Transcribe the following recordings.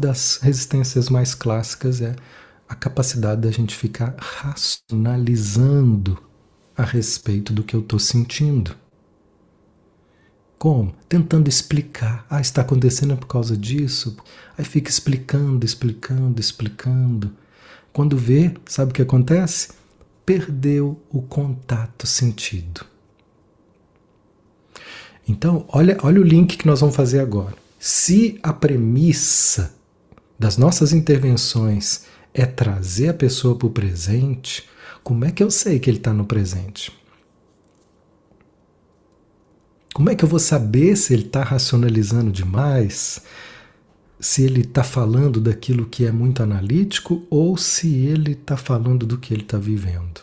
das resistências mais clássicas é a capacidade da gente ficar racionalizando a respeito do que eu estou sentindo. Como? Tentando explicar. Ah, está acontecendo por causa disso. Aí fica explicando, explicando, explicando. Quando vê, sabe o que acontece? Perdeu o contato sentido. Então, olha, olha o link que nós vamos fazer agora. Se a premissa das nossas intervenções é trazer a pessoa para o presente, como é que eu sei que ele está no presente? Como é que eu vou saber se ele está racionalizando demais? Se ele está falando daquilo que é muito analítico ou se ele está falando do que ele está vivendo?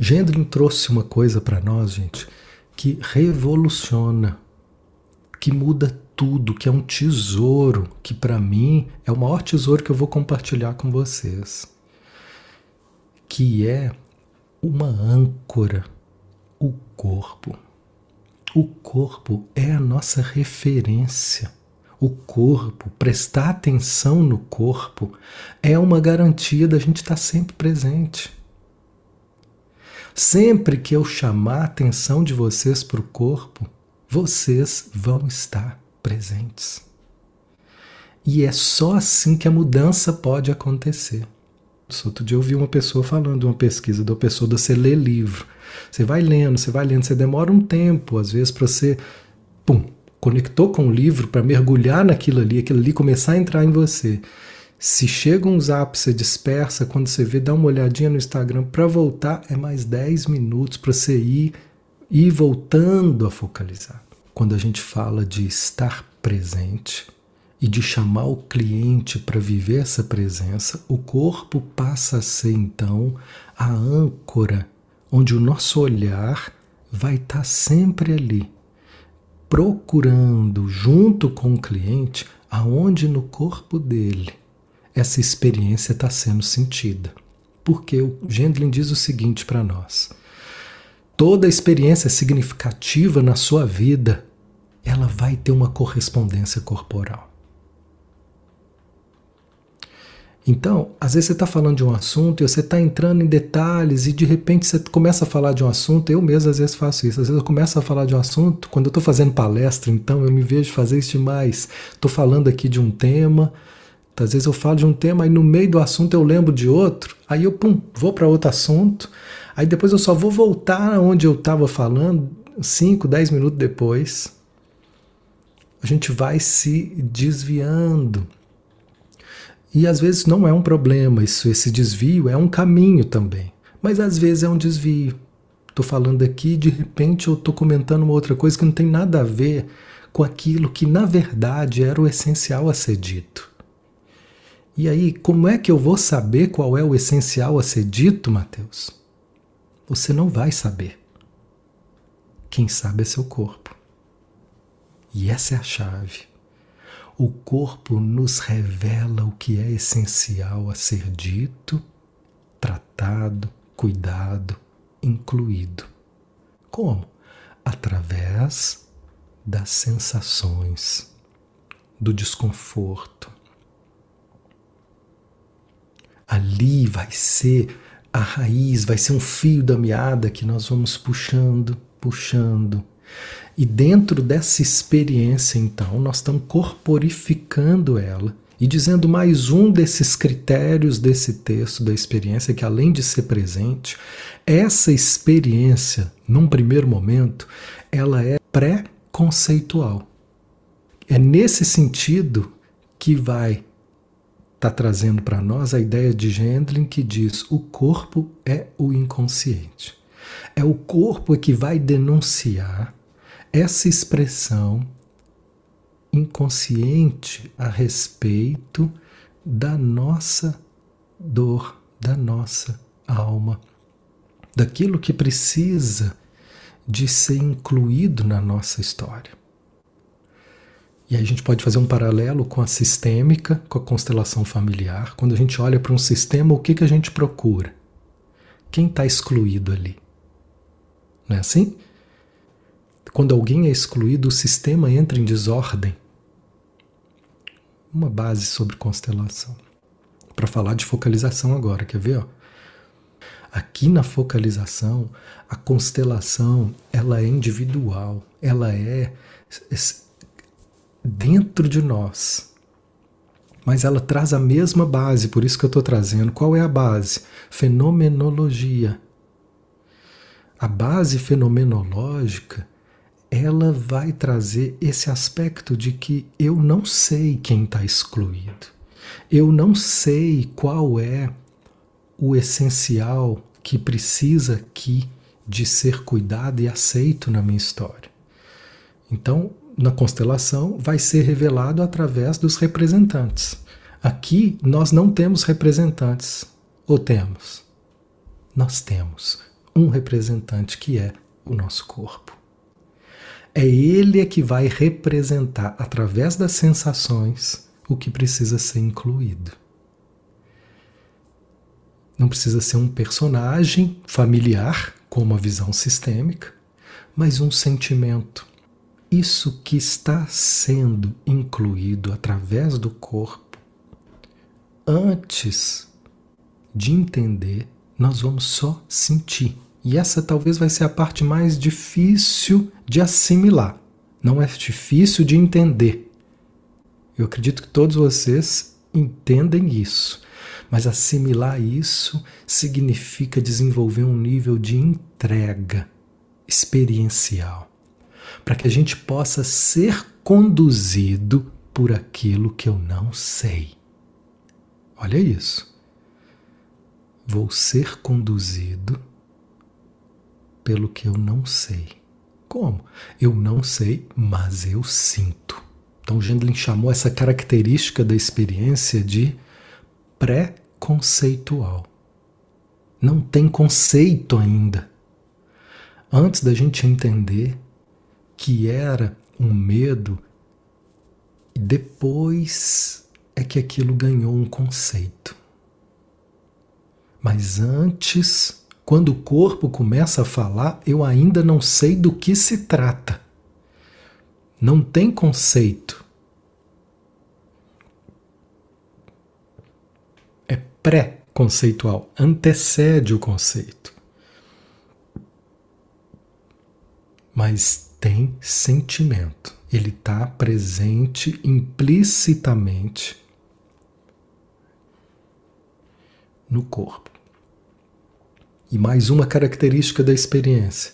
Gendrin trouxe uma coisa para nós, gente, que revoluciona, que muda tudo, que é um tesouro, que para mim é o maior tesouro que eu vou compartilhar com vocês, que é uma âncora o corpo. O corpo é a nossa referência. O corpo, prestar atenção no corpo, é uma garantia da gente estar sempre presente. Sempre que eu chamar a atenção de vocês para o corpo, vocês vão estar presentes. E é só assim que a mudança pode acontecer. Outro dia eu ouvi uma pessoa falando, uma pesquisa da pessoa de você ler livro. Você vai lendo, você vai lendo, você demora um tempo, às vezes, para você, pum, conectou com o livro para mergulhar naquilo ali, aquilo ali começar a entrar em você. Se chega um zap, você dispersa, quando você vê, dá uma olhadinha no Instagram, para voltar é mais 10 minutos para você ir, ir voltando a focalizar. Quando a gente fala de estar presente e de chamar o cliente para viver essa presença, o corpo passa a ser então a âncora onde o nosso olhar vai estar tá sempre ali, procurando junto com o cliente aonde no corpo dele essa experiência está sendo sentida. Porque o Gendlin diz o seguinte para nós: toda experiência significativa na sua vida, ela vai ter uma correspondência corporal. Então, às vezes você está falando de um assunto e você está entrando em detalhes e de repente você começa a falar de um assunto. Eu mesmo às vezes faço isso. Às vezes eu começo a falar de um assunto, quando eu estou fazendo palestra, então eu me vejo fazer isso demais. Estou falando aqui de um tema, às vezes eu falo de um tema e no meio do assunto eu lembro de outro, aí eu pum, vou para outro assunto, aí depois eu só vou voltar onde eu estava falando 5, 10 minutos depois. A gente vai se desviando. E às vezes não é um problema, isso, esse desvio é um caminho também. Mas às vezes é um desvio. Estou falando aqui, de repente eu estou comentando uma outra coisa que não tem nada a ver com aquilo que na verdade era o essencial a ser dito. E aí, como é que eu vou saber qual é o essencial a ser dito, Mateus? Você não vai saber. Quem sabe é seu corpo. E essa é a chave. O corpo nos revela o que é essencial a ser dito, tratado, cuidado, incluído. Como? Através das sensações, do desconforto. Ali vai ser a raiz, vai ser um fio da meada que nós vamos puxando, puxando, e dentro dessa experiência, então, nós estamos corporificando ela e dizendo mais um desses critérios desse texto da experiência, que além de ser presente, essa experiência, num primeiro momento, ela é pré-conceitual. É nesse sentido que vai tá trazendo para nós a ideia de Gendlin que diz o corpo é o inconsciente. É o corpo que vai denunciar essa expressão inconsciente a respeito da nossa dor, da nossa alma, daquilo que precisa de ser incluído na nossa história. E aí a gente pode fazer um paralelo com a sistêmica, com a constelação familiar. Quando a gente olha para um sistema, o que, que a gente procura? Quem está excluído ali? Não é assim? Quando alguém é excluído, o sistema entra em desordem. uma base sobre constelação. Para falar de focalização agora, quer ver? Ó? Aqui na focalização, a constelação ela é individual, ela é dentro de nós. Mas ela traz a mesma base, por isso que eu estou trazendo. Qual é a base? Fenomenologia. A base fenomenológica ela vai trazer esse aspecto de que eu não sei quem está excluído. Eu não sei qual é o essencial que precisa aqui de ser cuidado e aceito na minha história. Então, na constelação, vai ser revelado através dos representantes. Aqui nós não temos representantes, ou temos? Nós temos um representante que é o nosso corpo. É ele é que vai representar, através das sensações, o que precisa ser incluído. Não precisa ser um personagem familiar, com uma visão sistêmica, mas um sentimento. Isso que está sendo incluído através do corpo, antes de entender, nós vamos só sentir. E essa talvez vai ser a parte mais difícil de assimilar. Não é difícil de entender. Eu acredito que todos vocês entendem isso. Mas assimilar isso significa desenvolver um nível de entrega experiencial, para que a gente possa ser conduzido por aquilo que eu não sei. Olha isso. Vou ser conduzido pelo que eu não sei. Como? Eu não sei, mas eu sinto. Então, Gendlin chamou essa característica da experiência de pré-conceitual. Não tem conceito ainda. Antes da gente entender que era um medo, depois é que aquilo ganhou um conceito. Mas antes quando o corpo começa a falar, eu ainda não sei do que se trata. Não tem conceito. É pré-conceitual, antecede o conceito. Mas tem sentimento. Ele está presente implicitamente no corpo. E mais uma característica da experiência.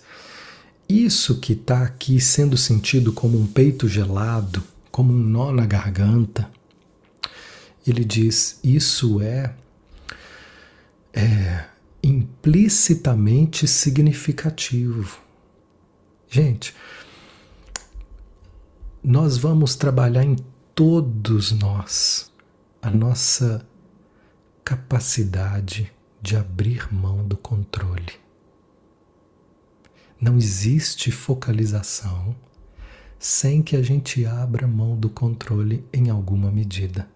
Isso que está aqui sendo sentido como um peito gelado, como um nó na garganta, ele diz: isso é, é implicitamente significativo. Gente, nós vamos trabalhar em todos nós a nossa capacidade de abrir mão do controle. Não existe focalização sem que a gente abra mão do controle em alguma medida.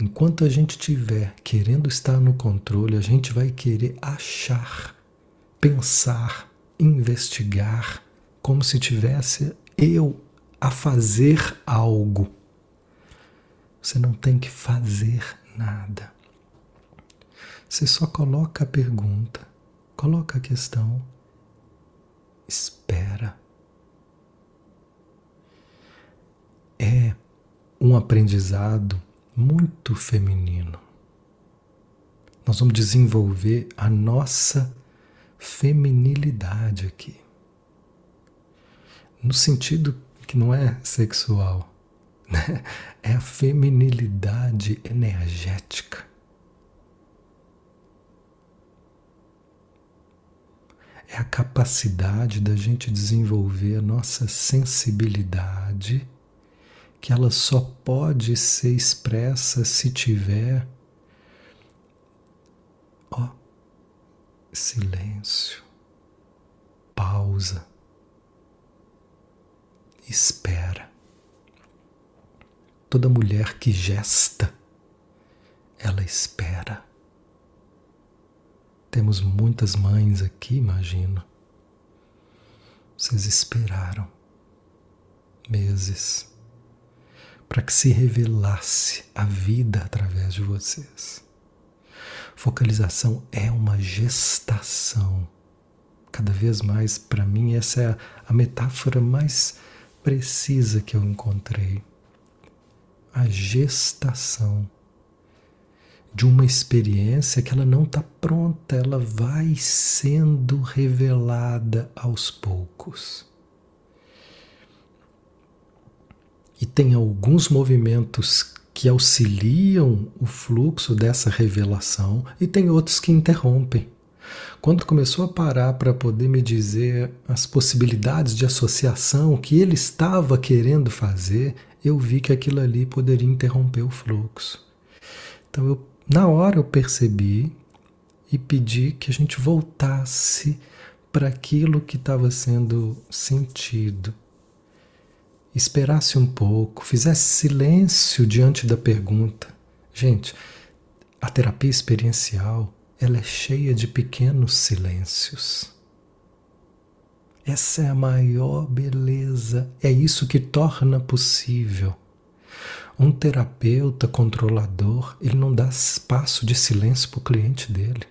Enquanto a gente estiver querendo estar no controle, a gente vai querer achar, pensar, investigar, como se tivesse eu a fazer algo. Você não tem que fazer nada. Você só coloca a pergunta, coloca a questão, espera. É um aprendizado muito feminino. Nós vamos desenvolver a nossa feminilidade aqui. No sentido que não é sexual, né? é a feminilidade energética. É a capacidade da gente desenvolver a nossa sensibilidade, que ela só pode ser expressa se tiver ó, silêncio, pausa, espera. Toda mulher que gesta, ela espera. Temos muitas mães aqui, imagino. Vocês esperaram. meses para que se revelasse a vida através de vocês. Focalização é uma gestação. Cada vez mais, para mim, essa é a metáfora mais precisa que eu encontrei. A gestação de uma experiência que ela não está pronta, ela vai sendo revelada aos poucos. E tem alguns movimentos que auxiliam o fluxo dessa revelação e tem outros que interrompem. Quando começou a parar para poder me dizer as possibilidades de associação que ele estava querendo fazer, eu vi que aquilo ali poderia interromper o fluxo. Então, eu, na hora eu percebi e pedi que a gente voltasse para aquilo que estava sendo sentido esperasse um pouco, fizesse silêncio diante da pergunta. Gente, a terapia experiencial, ela é cheia de pequenos silêncios. Essa é a maior beleza, é isso que torna possível. Um terapeuta controlador, ele não dá espaço de silêncio para o cliente dele.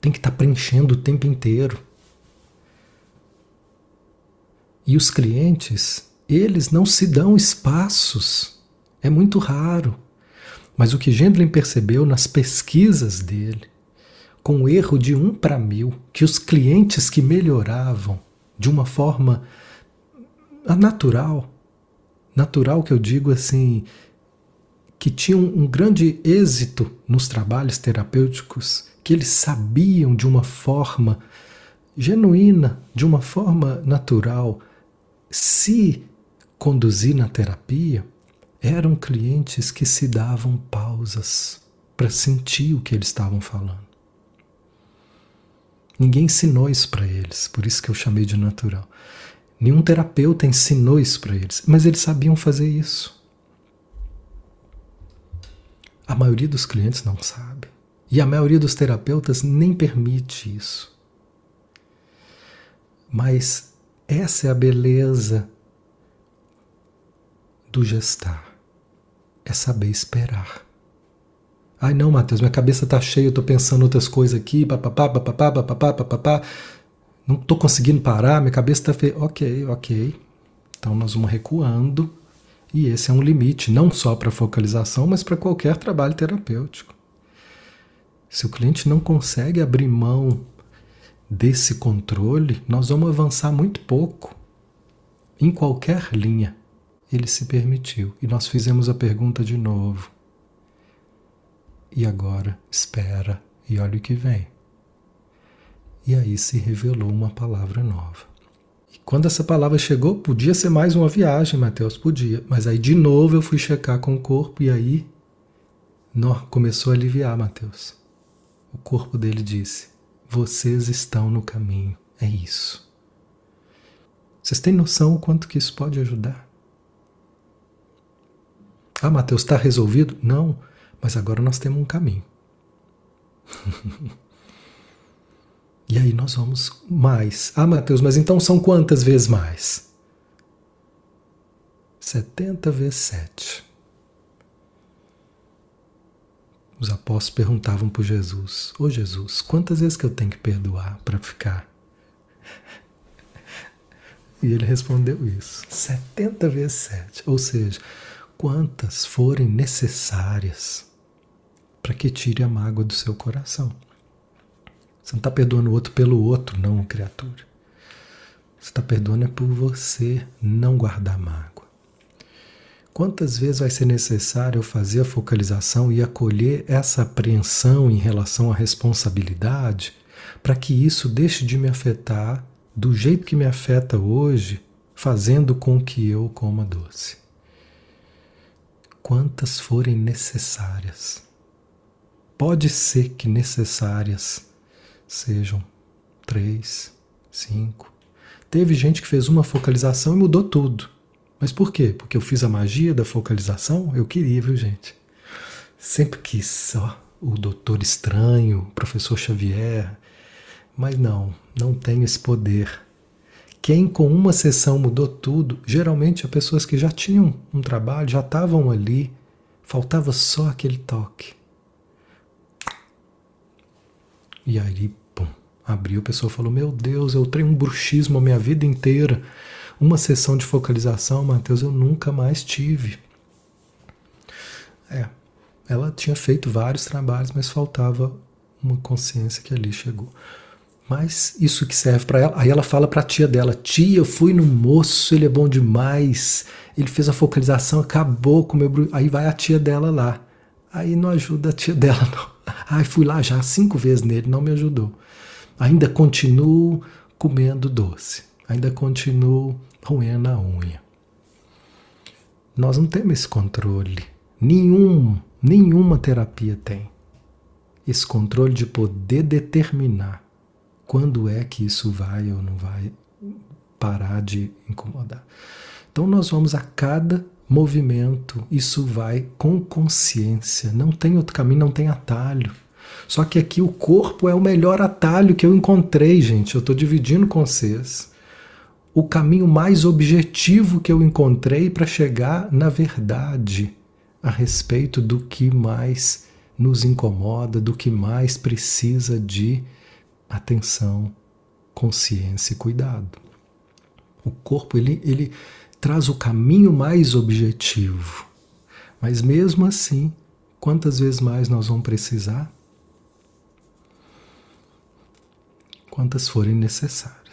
Tem que estar tá preenchendo o tempo inteiro. E os clientes, eles não se dão espaços. É muito raro. Mas o que Gendlin percebeu nas pesquisas dele, com o erro de um para mil, que os clientes que melhoravam de uma forma natural, natural que eu digo assim, que tinham um grande êxito nos trabalhos terapêuticos, que eles sabiam de uma forma genuína, de uma forma natural, se conduzir na terapia, eram clientes que se davam pausas para sentir o que eles estavam falando. Ninguém ensinou isso para eles, por isso que eu chamei de natural. Nenhum terapeuta ensinou isso para eles, mas eles sabiam fazer isso. A maioria dos clientes não sabe. E a maioria dos terapeutas nem permite isso. Mas essa é a beleza do gestar. É saber esperar. Ai não, Matheus, minha cabeça está cheia, eu estou pensando outras coisas aqui, papapá, papapá, papapá, papapá. Não estou conseguindo parar, minha cabeça está feia. Ok, ok. Então nós vamos recuando. E esse é um limite, não só para focalização, mas para qualquer trabalho terapêutico. Se o cliente não consegue abrir mão desse controle, nós vamos avançar muito pouco. Em qualquer linha, ele se permitiu. E nós fizemos a pergunta de novo. E agora, espera e olha o que vem. E aí se revelou uma palavra nova. E quando essa palavra chegou, podia ser mais uma viagem, Mateus, podia. Mas aí de novo eu fui checar com o corpo e aí começou a aliviar, Mateus. O corpo dele disse: vocês estão no caminho. É isso. Vocês têm noção o quanto que isso pode ajudar? Ah, Mateus, está resolvido? Não, mas agora nós temos um caminho. e aí nós vamos mais. Ah, Mateus, mas então são quantas vezes mais? 70 vezes 7. Os apóstolos perguntavam para Jesus: Ô oh, Jesus, quantas vezes que eu tenho que perdoar para ficar? E ele respondeu isso: 70 vezes 7. Ou seja, quantas forem necessárias para que tire a mágoa do seu coração. Você não está perdoando o outro pelo outro, não, criatura. Você está perdoando é por você não guardar mágoa. Quantas vezes vai ser necessário eu fazer a focalização e acolher essa apreensão em relação à responsabilidade para que isso deixe de me afetar do jeito que me afeta hoje, fazendo com que eu coma doce? Quantas forem necessárias. Pode ser que necessárias sejam três, cinco. Teve gente que fez uma focalização e mudou tudo. Mas por quê? Porque eu fiz a magia da focalização? Eu queria, viu, gente? Sempre quis, ó, o doutor estranho, o professor Xavier. Mas não, não tenho esse poder. Quem com uma sessão mudou tudo, geralmente é pessoas que já tinham um trabalho, já estavam ali, faltava só aquele toque. E aí, pum, abriu, a pessoa falou: Meu Deus, eu tenho um bruxismo a minha vida inteira. Uma sessão de focalização, Mateus, eu nunca mais tive. É, ela tinha feito vários trabalhos, mas faltava uma consciência que ali chegou. Mas isso que serve para ela. Aí ela fala para a tia dela: Tia, eu fui no moço, ele é bom demais. Ele fez a focalização, acabou com o meu. Aí vai a tia dela lá. Aí não ajuda a tia dela, não. Ai, fui lá já cinco vezes nele, não me ajudou. Ainda continuo comendo doce. Ainda continuo roendo a unha. Nós não temos esse controle. Nenhum, nenhuma terapia tem. Esse controle de poder determinar quando é que isso vai ou não vai parar de incomodar. Então nós vamos a cada movimento, isso vai com consciência, não tem outro caminho, não tem atalho. Só que aqui o corpo é o melhor atalho que eu encontrei, gente. Eu estou dividindo com vocês. O caminho mais objetivo que eu encontrei para chegar na verdade a respeito do que mais nos incomoda, do que mais precisa de atenção, consciência e cuidado. O corpo ele, ele traz o caminho mais objetivo. Mas mesmo assim, quantas vezes mais nós vamos precisar? Quantas forem necessárias.